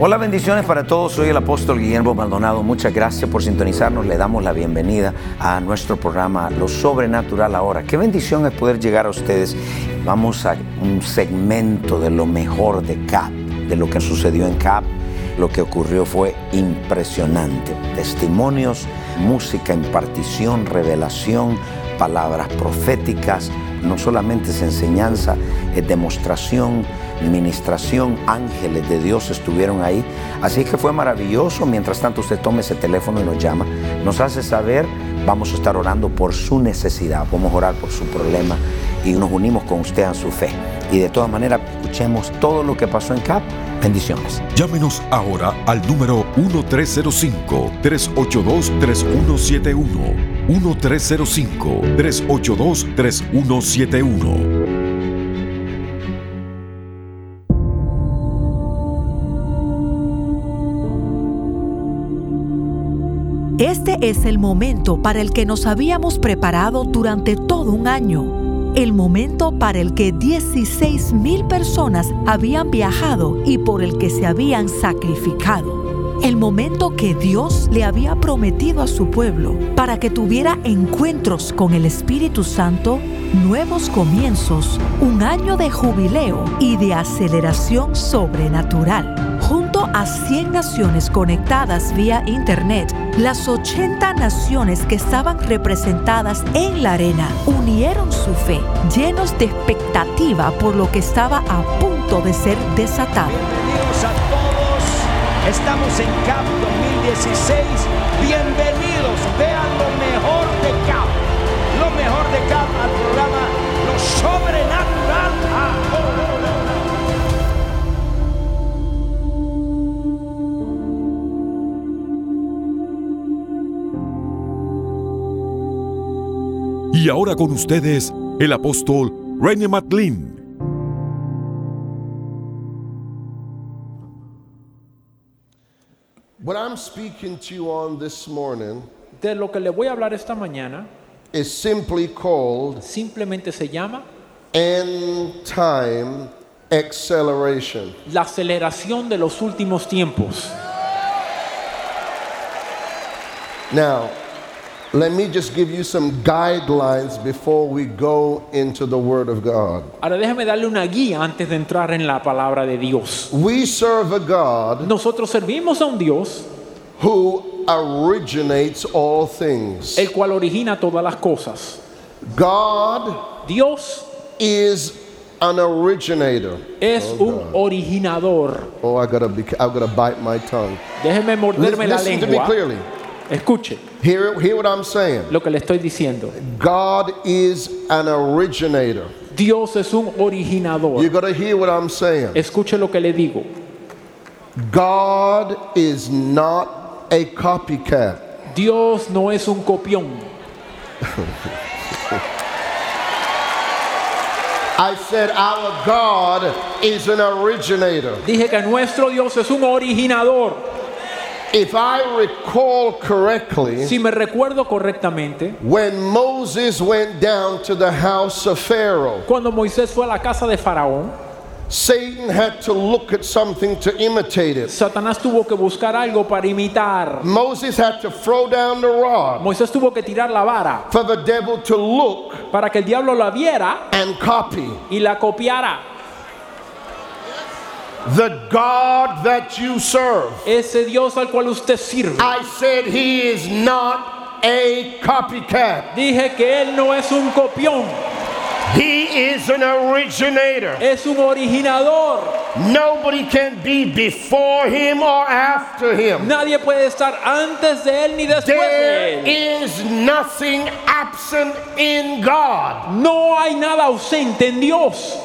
Hola, bendiciones para todos. Soy el apóstol Guillermo Maldonado. Muchas gracias por sintonizarnos. Le damos la bienvenida a nuestro programa Lo Sobrenatural ahora. Qué bendición es poder llegar a ustedes. Vamos a un segmento de lo mejor de CAP, de lo que sucedió en CAP. Lo que ocurrió fue impresionante. Testimonios, música, impartición, revelación, palabras proféticas. No solamente es enseñanza, es demostración administración, ángeles de Dios estuvieron ahí. Así que fue maravilloso. Mientras tanto usted tome ese teléfono y nos llama, nos hace saber, vamos a estar orando por su necesidad, vamos a orar por su problema y nos unimos con usted en su fe. Y de todas maneras, escuchemos todo lo que pasó en CAP. Bendiciones. Llámenos ahora al número 1305-382-3171. 1305-382-3171 Este es el momento para el que nos habíamos preparado durante todo un año. El momento para el que 16 mil personas habían viajado y por el que se habían sacrificado. El momento que Dios le había prometido a su pueblo para que tuviera encuentros con el Espíritu Santo, nuevos comienzos, un año de jubileo y de aceleración sobrenatural junto a 100 naciones conectadas vía Internet, las 80 naciones que estaban representadas en la arena unieron su fe, llenos de expectativa por lo que estaba a punto de ser desatado. Estamos en CAP 2016, bienvenidos, vean lo mejor de CAP, lo mejor de CAP al programa Lo Sobrenatural ahora. Y ahora con ustedes, el apóstol René Matlin. What I'm speaking to you on this morning De lo que le voy a hablar esta mañana is simply called simplemente se llama end time acceleration. la aceleración de los últimos tiempos. Now, let me just give you some guidelines before we go into the Word of God. Ahora déjame darle una guía antes de entrar en la palabra de Dios. We serve a God Nosotros servimos a un Dios who originates all things. el cual origina todas las cosas. God Dios is an originator. es Oh, un originador. Oh, I gotta be. I've gotta bite my tongue. Déjeme morderme la Listen to me lengua. clearly. Escuche Hear, hear what I'm saying. lo que le estoy diciendo. God is an originator. Dios es un originador. You gotta hear what I'm saying. Escuche lo que le digo. God is not a copycat. Dios no es un copión. I said our God is an originator. Dije que nuestro Dios es un originador. If I recall correctly, Si me recuerdo correctamente, when Moses went down to the house of Pharaoh, cuando Moisés fue a la casa de Faraón, Satan had to look at something to imitate it. Satanás tuvo que buscar algo para imitar. Moses had to throw down the rod Moisés tuvo que tirar la vara for the devil to look para que el diablo la viera and copy. y la copiara. The God that you serve. Ese Dios al cual usted sirve. I said he is not a copycat. Dije que Él no es un copión, He is an originator. es un originador. Nobody can be before him or after him. Nadie puede estar antes de Él ni después de There Él. is nothing absent in God. No hay nada ausente en Dios.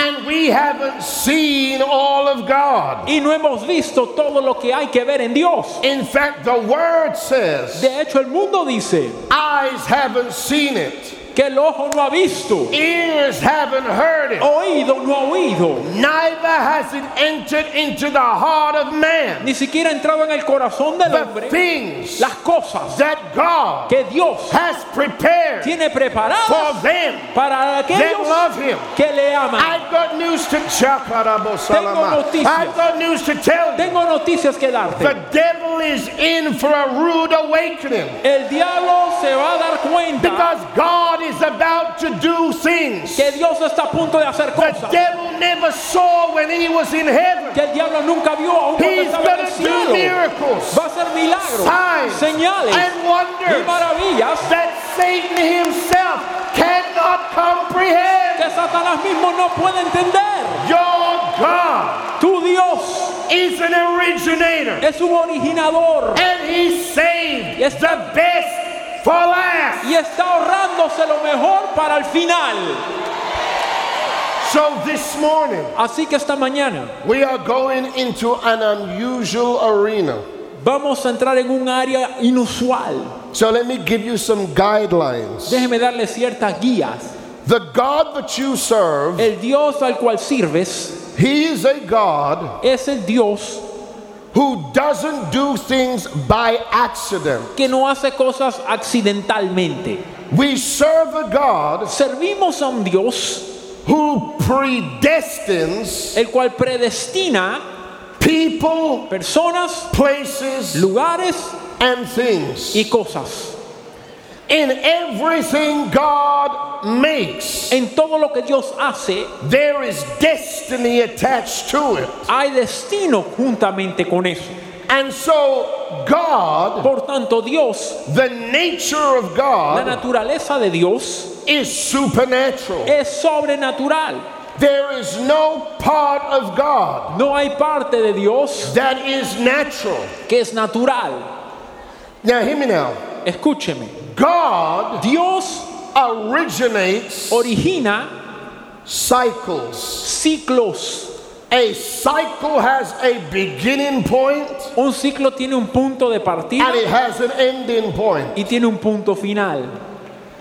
And we haven't seen all of God. y no hemos visto todo lo que hay que ver en Dios. In fact, the word says, De hecho, el mundo dice eyes haven't seen it, que el ojo no ha visto, ears haven't heard it, oído no ha oído, neither has it entered into the heart of man. ni siquiera ha entrado en el corazón del The hombre things las cosas that God que Dios has prepared tiene preparadas for them para that aquellos love Him. que le aman. I've got news to Chakarabosalama. noticias. I've got news to tell you. Tengo noticias que darte. The devil is in for a rude awakening El diablo se va a dar cuenta because God is about to do things que Dios está a punto de hacer the cosas devil never saw when he was in heaven. que el diablo nunca vio aún cuando estaba en el going to do cielo. miracles, Va a hacer milagros, signs, señales and y wonders maravillas that Satan himself cannot comprehend. que Satanás mismo no puede entender. Your God Tu Dios is an originator. es un originador And he saved the best for last. y está ahorrándose lo mejor para el final. So this morning, Así que esta mañana we are going into an unusual arena. vamos a entrar en un área inusual. So let me give you some guidelines. Déjeme darle ciertas guías. The God that you serve, El Dios al cual sirves He is a God es el Dios who doesn't do things by accident. que no hace cosas accidentalmente. We serve a God Servimos a un Dios who predestines el cual predestina people, personas, places, lugares and things. y cosas. In everything God makes, En todo lo que Dios hace, there is destiny attached to it. hay destino juntamente con eso. And so, God, Por tanto, Dios, the nature of God, la naturaleza de Dios is supernatural. es sobrenatural. There is no part of God No hay parte de Dios that is natural. que es natural. Now, hear me now. Escúcheme. God Dios originates origina cycles. ciclos. A cycle has a beginning point Un ciclo tiene un punto de partida and it has an ending point. y tiene un punto final.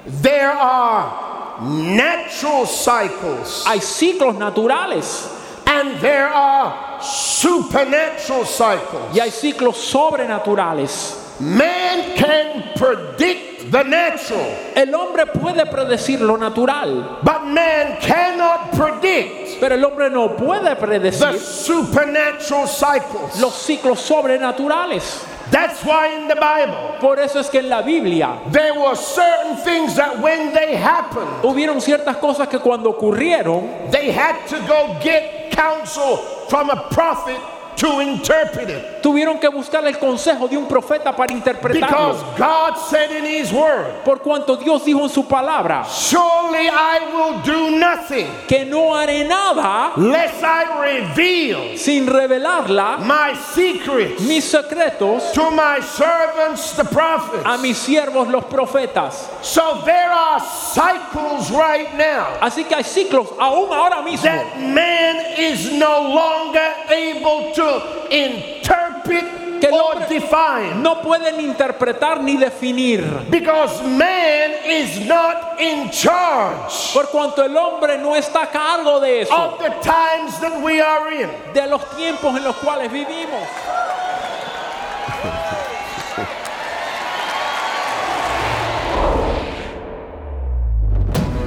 There are natural cycles Hay ciclos naturales and there are supernatural cycles. y hay ciclos sobrenaturales. Man can predict the natural, El hombre puede predecir lo natural, but man cannot predict pero el hombre no puede the predecir supernatural cycles. los ciclos sobrenaturales. That's why in the Bible Por eso es que en la Biblia there were certain things that when they happened, hubieron ciertas cosas que cuando ocurrieron they had to go get counsel from a prophet to interpret it. tuvieron que buscar el consejo de un profeta para Because interpretarlo. God said in His Word, Por cuanto Dios dijo en su palabra Surely I will do nothing que no haré nada lest I reveal sin revelarla my secrets mis secretos to my servants, the prophets. a mis siervos los profetas. So there are cycles right now Así que hay ciclos aún ahora mismo that man is no longer able to interpret Que el or define. no pueden interpretar ni definir. Because man is not in charge Por cuanto el hombre no está a cargo de eso, of the times that we are in. de los tiempos en los cuales vivimos.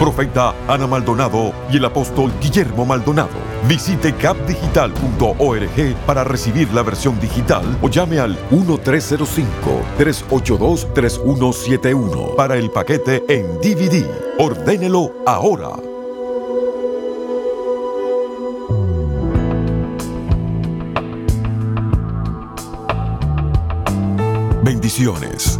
profeta Ana Maldonado y el apóstol Guillermo Maldonado. Visite capdigital.org para recibir la versión digital o llame al 1305-382-3171 para el paquete en DVD. Ordénelo ahora. Bendiciones.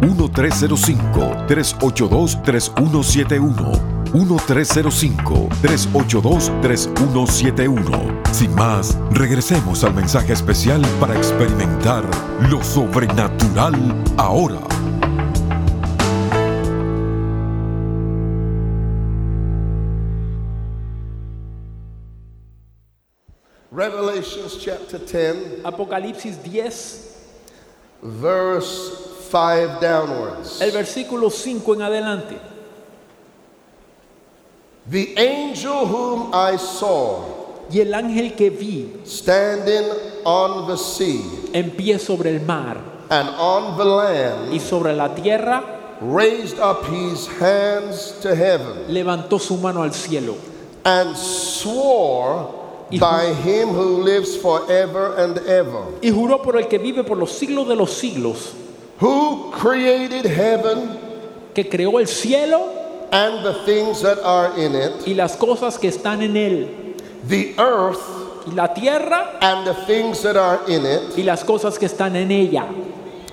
1305-382-3171. 1305-382-3171. Sin más, regresemos al mensaje especial para experimentar lo sobrenatural ahora. Revelations chapter 10, Apocalipsis 10, verse 5 downwards. el versículo 5 en adelante. The angel whom I saw Y el ángel que vi standing on the sea en pie sobre el mar and on the land y sobre la tierra raised up his hands to heaven levantó su mano al cielo and swore Y- by him who lives forever and ever, y juró por el que vive por los siglos de los siglos, who created heaven que creó el cielo and the things that are in it, y las cosas que están en él, the earth y la tierra and the things that are in it, y las cosas que están en ella,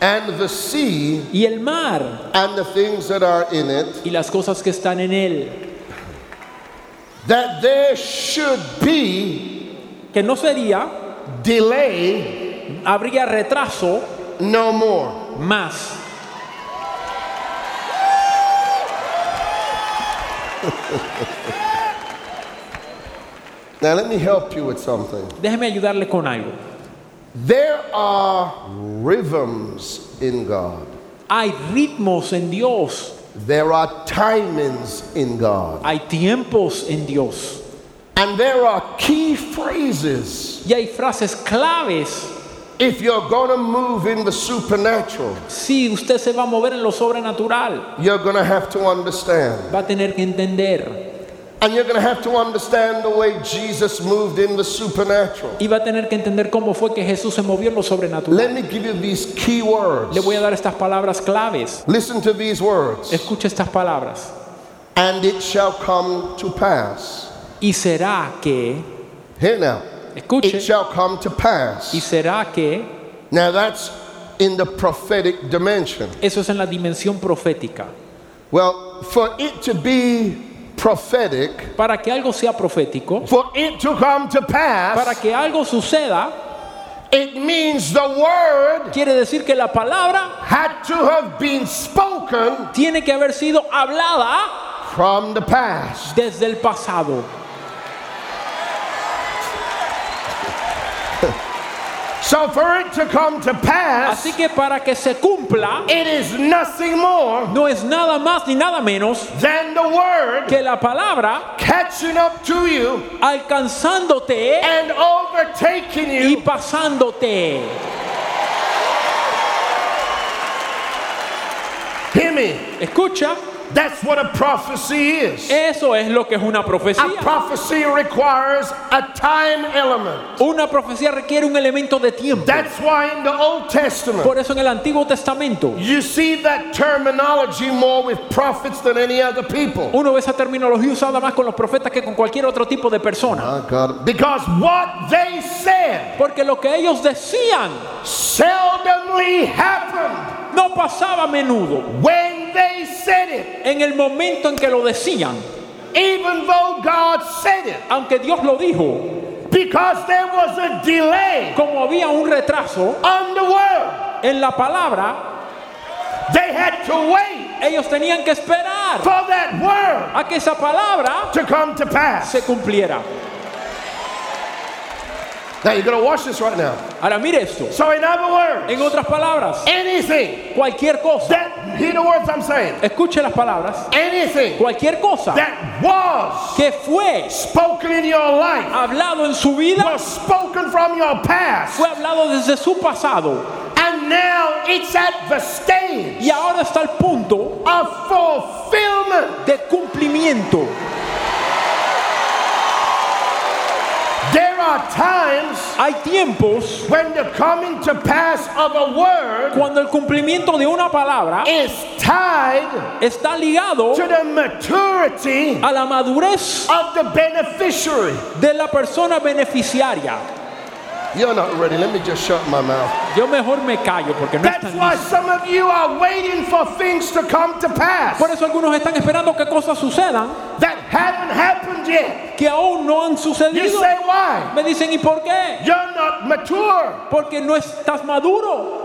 and the sea y el mar and the things that are in it, y las cosas que están en él, that there should be que no sería, delay habría retraso no more. Más. Now, let me help you with something. Déjeme ayudarle con algo. There are rhythms in God, Hay ritmos en Dios, there are timings in God, hay tiempos en Dios and there are key phrases. y hay frases claves. If you're to move in the supernatural, Si usted se va a mover en lo sobrenatural, you're to have to understand. va a tener que entender And you're going to have to understand the way Jesus moved in the supernatural. y va a tener que entender cómo fue que Jesús se movió en lo sobrenatural. Let me give you these key words. Le voy a dar estas palabras claves. Listen to these words. Escuche estas palabras. And it shall come to pass. Y será que, Here now. Escuche, It shall come to y pass. será que, Now that's in the prophetic dimension. eso es en la dimensión profética. Well, for it to be prophetic, Para que algo sea profético, for it to come to para pass, que algo suceda, it means the word quiere decir que la palabra had to have been spoken tiene que haber sido hablada from the past. desde el pasado. So for it to come to pass, Así que para que se cumpla, it is nothing more no es nada más ni nada menos than the word que la palabra catching up to you alcanzándote and overtaking y you. pasándote. Hear me. Escucha, That's what a prophecy is. eso es lo que es una A profecía. prophecy requires a time element. Una profecía requiere un elemento de tiempo. That's why in the Old Testament, Por eso en el Antiguo Testamento you see that terminology more with prophets than any other people. uno ve esa terminología usada más con los profetas que con cualquier otro tipo de persona. Because what they said Porque lo que ellos decían seldomly happened no pasaba a menudo. when they said it. En el momento en que lo decían, Even though God said it, aunque Dios lo dijo, because there was a delay como había un retraso on the word, en la palabra, they had to wait Ellos tenían que esperar for that word a que esa palabra to come to pass. se cumpliera. Now you're going to watch this right now. Ahora mire esto. So, in other words, En otras palabras, anything cualquier cosa. that, hear the words I'm saying, Escuche las palabras. anything Cualquier cosa that was que fue spoken in your life, hablado en su vida was spoken from your past, fue hablado desde su pasado and now it's at the stage y ahora está al punto of fulfillment. de cumplimiento. Are times Hay tiempos when the coming to pass of a word cuando el cumplimiento de una palabra is tied está ligado to the maturity a la madurez of the beneficiary. de la persona beneficiaria. You're not ready. Let me just shut my mouth. Yo mejor me callo porque no That's están why some of you are waiting for things to come to pass Por eso algunos están esperando que cosas sucedan that haven't happened yet. que aún no han You sucedido. say why? Me dicen, ¿y por qué? You're not mature. Porque no estás maduro.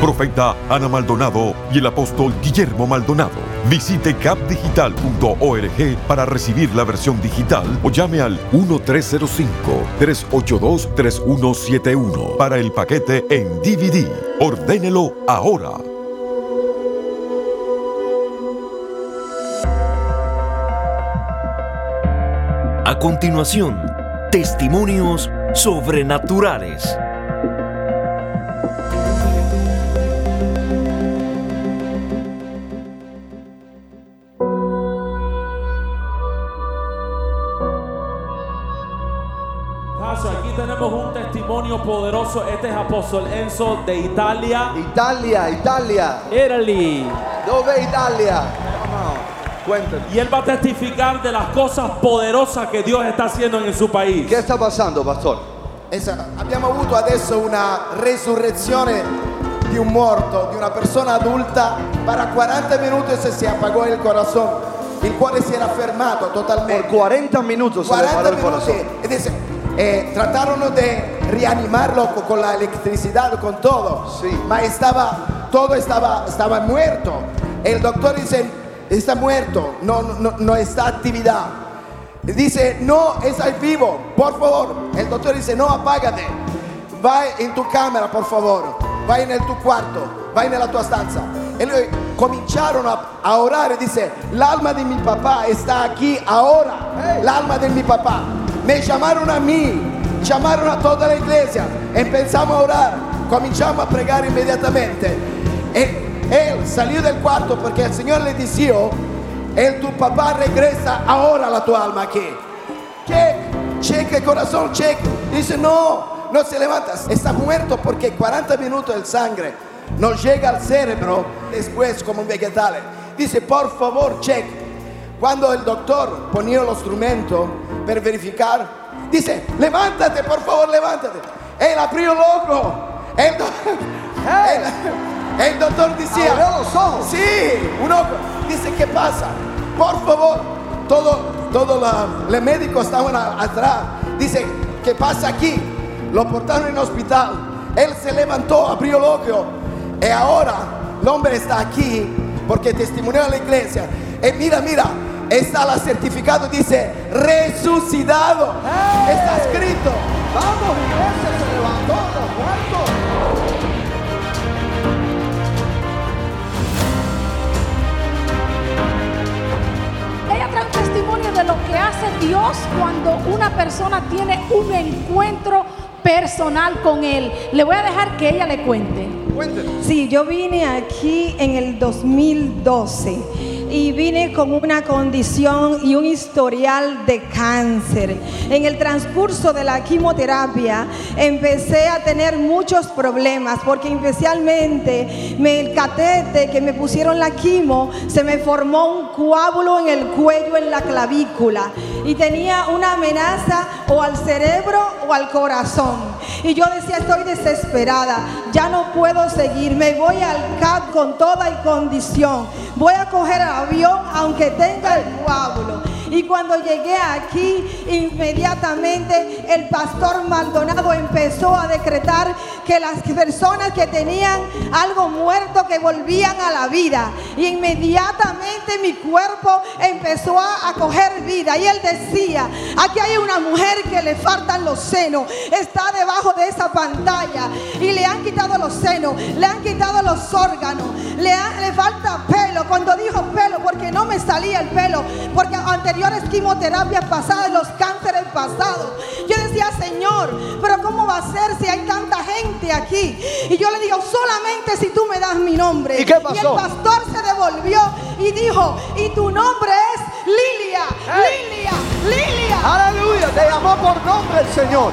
profeta Ana Maldonado y el apóstol Guillermo Maldonado. Visite capdigital.org para recibir la versión digital o llame al 1305-382-3171 para el paquete en DVD. Ordénelo ahora. A continuación, testimonios sobrenaturales. Apóstol Enzo de Italia. Italia, Italia. Italy. Dove Italia? Cuéntanos. Y él va a testificar de las cosas poderosas que Dios está haciendo en su país. Che sta passando, pastor? Esatto. Abbiamo avuto adesso una resurrezione di un morto, di una persona adulta. Para 40 minuti se si apagò il corazón. Il cuore si era fermato Por totalmente. 40 minutos se le paró 40 el corazón. minuti. E eh, trataron de reanimarlo co- con la electricidad, con todo. Sí. Ma estaba, todo estaba, estaba muerto. El doctor dice, está muerto, no, no, no está actividad. Dice, no, está vivo, por favor. El doctor dice, no, apágate. Vai in tu camera, por favor. Vai nel tuo quarto, vai nella tua stanza. E lui cominciarono a, a orare, dice, l'alma di mio papà sta aquí ahora. L'alma de mi papá. Me llamaron a mí, llamaron a toda la iglesia. Empezamos a orar, cominciamo a pregare immediatamente. E él salió del cuarto porque el Señor le decía, el tu papá regresa ahora a la tu alma aquí. Check, check el corazón, check. Dice, no, no se levanta. Está muerto porque 40 minutos el sangre no llega al cerebro después como un vegetal. Dice, por favor, check. Cuando el doctor ponía los instrumentos para verificar, dice, levántate, por favor, levántate. Él abrió loco. El, do- el- el doctor decía, los ojos. Sí, un ojo. Dice, ¿qué pasa? Por favor, todo, todo los médicos estaban atrás. Dice, ¿qué pasa aquí? Lo portaron en el hospital. Él se levantó, abrió el ojo. Y ahora el hombre está aquí porque testimonió a la iglesia. Y mira, mira, está la certificado, dice, resucitado. Está escrito. Vamos, iglesia, se levantó de los muertos. Ella trae un testimonio de lo que hace Dios cuando una persona tiene un encuentro personal con él. Le voy a dejar que ella le cuente. Sí, yo vine aquí en el 2012 y vine con una condición y un historial de cáncer. En el transcurso de la quimioterapia empecé a tener muchos problemas porque especialmente me, el catete que me pusieron la quimo se me formó un coágulo en el cuello, en la clavícula y tenía una amenaza o al cerebro o al corazón. Y yo decía, estoy desesperada, ya no puedo seguir, me voy al CAP con toda condición, voy a coger avión aunque tenga el coágulo. Y cuando llegué aquí, inmediatamente el pastor Maldonado empezó a decretar que las personas que tenían algo muerto que volvían a la vida. Y inmediatamente mi cuerpo empezó a, coger vida. Y él decía, aquí hay una mujer que le faltan los senos. Está debajo de esa pantalla. Y le han quitado los senos, le han quitado los órganos, le, le falta pelo. Cuando dijo pelo, porque no me salía el pelo, porque anteriormente quimioterapias pasadas, los cánceres pasados. Yo decía, Señor, pero ¿cómo va a ser si hay tanta gente aquí? Y yo le digo, solamente si tú me das mi nombre. ¿Y qué pasó? Y el pastor se devolvió y dijo, y tu nombre es Lilia, Lilia, Lilia. Aleluya, te llamó por nombre el Señor.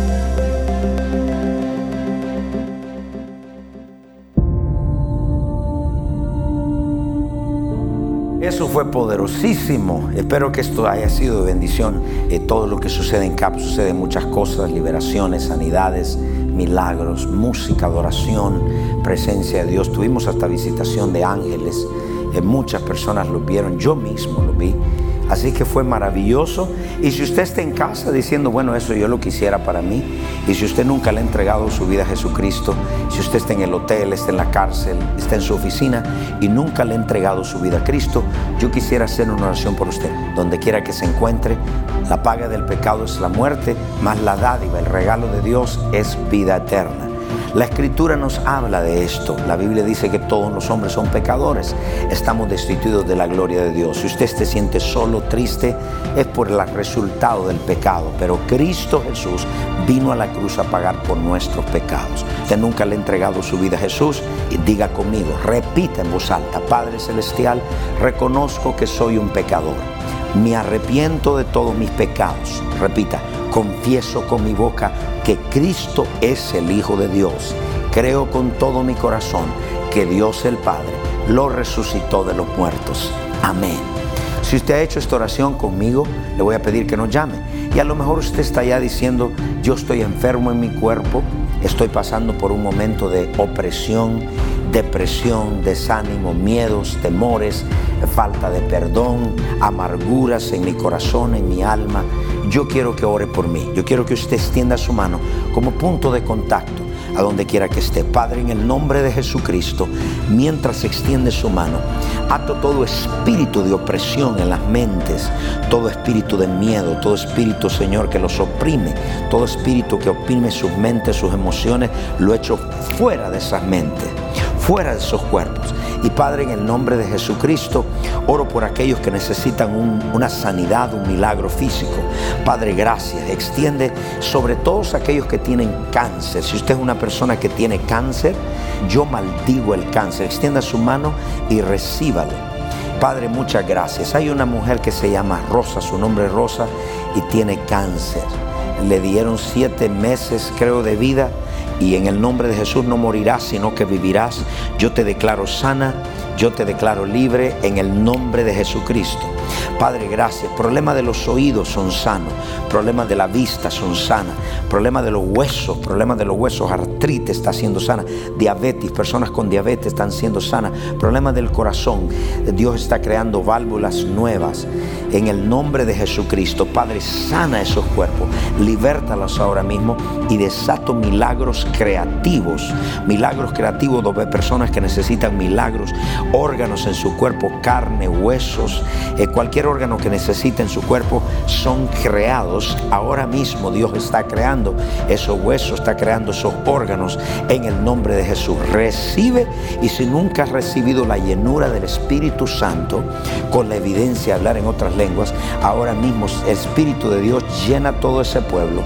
Eso fue poderosísimo. Espero que esto haya sido de bendición. Eh, todo lo que sucede en CAP sucede muchas cosas, liberaciones, sanidades, milagros, música, adoración, presencia de Dios. Tuvimos hasta visitación de ángeles. Eh, muchas personas lo vieron, yo mismo lo vi. Así que fue maravilloso. Y si usted está en casa diciendo, bueno, eso yo lo quisiera para mí, y si usted nunca le ha entregado su vida a Jesucristo, si usted está en el hotel, está en la cárcel, está en su oficina y nunca le ha entregado su vida a Cristo, yo quisiera hacer una oración por usted. Donde quiera que se encuentre, la paga del pecado es la muerte, más la dádiva, el regalo de Dios es vida eterna. La escritura nos habla de esto. La Biblia dice que todos los hombres son pecadores. Estamos destituidos de la gloria de Dios. Si usted se siente solo, triste, es por el resultado del pecado. Pero Cristo Jesús vino a la cruz a pagar por nuestros pecados. Usted nunca le ha entregado su vida a Jesús y diga conmigo, repita en voz alta, Padre Celestial, reconozco que soy un pecador. Me arrepiento de todos mis pecados. Repita, confieso con mi boca que Cristo es el Hijo de Dios. Creo con todo mi corazón que Dios el Padre lo resucitó de los muertos. Amén. Si usted ha hecho esta oración conmigo, le voy a pedir que nos llame. Y a lo mejor usted está ya diciendo, yo estoy enfermo en mi cuerpo, estoy pasando por un momento de opresión, depresión, desánimo, miedos, temores, falta de perdón, amarguras en mi corazón, en mi alma yo quiero que ore por mí. Yo quiero que usted extienda su mano como punto de contacto a donde quiera que esté. Padre, en el nombre de Jesucristo, mientras extiende su mano, ato todo espíritu de opresión en las mentes, todo espíritu de miedo, todo espíritu, Señor, que los oprime, todo espíritu que oprime sus mentes, sus emociones, lo echo fuera de esas mentes, fuera de esos cuerpos. Y Padre, en el nombre de Jesucristo, oro por aquellos que necesitan una sanidad, un milagro físico. Padre, gracias. Extiende sobre todos aquellos que tienen cáncer. Si usted es una persona que tiene cáncer, yo maldigo el cáncer. Extienda su mano y recíbalo. Padre, muchas gracias. Hay una mujer que se llama Rosa, su nombre es Rosa, y tiene cáncer. Le dieron siete meses, creo, de vida y en el nombre de Jesús no morirás, sino que vivirás. Yo te declaro sana yo te declaro libre en el nombre de Jesucristo. Padre, gracias. Problemas de los oídos son sanos. Problemas de la vista son sanas. Problemas de los huesos, problemas de los huesos, artritis está siendo sana. Diabetes, personas con diabetes están siendo sanas. Problemas del corazón. Dios está creando válvulas nuevas. En el nombre de Jesucristo, Padre, sana esos cuerpos. Libértalos ahora mismo y desato milagros creativos. Milagros creativos de personas que necesitan milagros. Órganos en su cuerpo, carne, huesos, eh, cualquier órgano que necesite en su cuerpo son creados. Ahora mismo Dios está creando esos huesos, está creando esos órganos en el nombre de Jesús. Recibe y si nunca has recibido la llenura del Espíritu Santo con la evidencia de hablar en otras lenguas, ahora mismo el Espíritu de Dios llena todo ese pueblo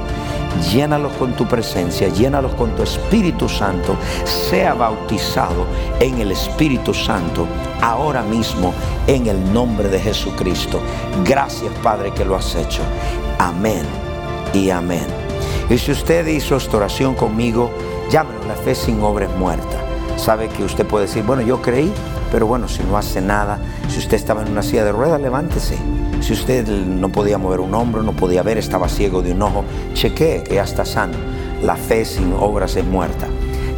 llénalos con tu presencia, llénalos con tu Espíritu Santo, sea bautizado en el Espíritu Santo ahora mismo en el nombre de Jesucristo. Gracias Padre que lo has hecho. Amén y amén. Y si usted hizo esta oración conmigo, llámenos la fe sin obra es muerta. Sabe que usted puede decir, bueno, yo creí, pero bueno, si no hace nada, si usted estaba en una silla de ruedas, levántese. Si usted no podía mover un hombro, no podía ver, estaba ciego de un ojo, chequee que ya está sano. La fe sin obras es muerta.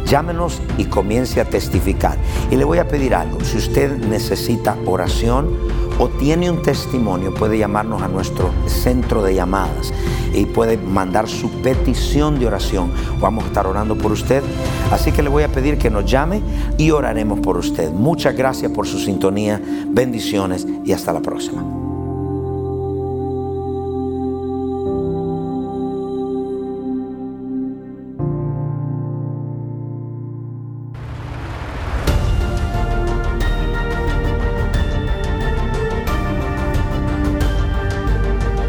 Llámenos y comience a testificar. Y le voy a pedir algo. Si usted necesita oración o tiene un testimonio, puede llamarnos a nuestro centro de llamadas y puede mandar su petición de oración. Vamos a estar orando por usted. Así que le voy a pedir que nos llame y oraremos por usted. Muchas gracias por su sintonía. Bendiciones y hasta la próxima.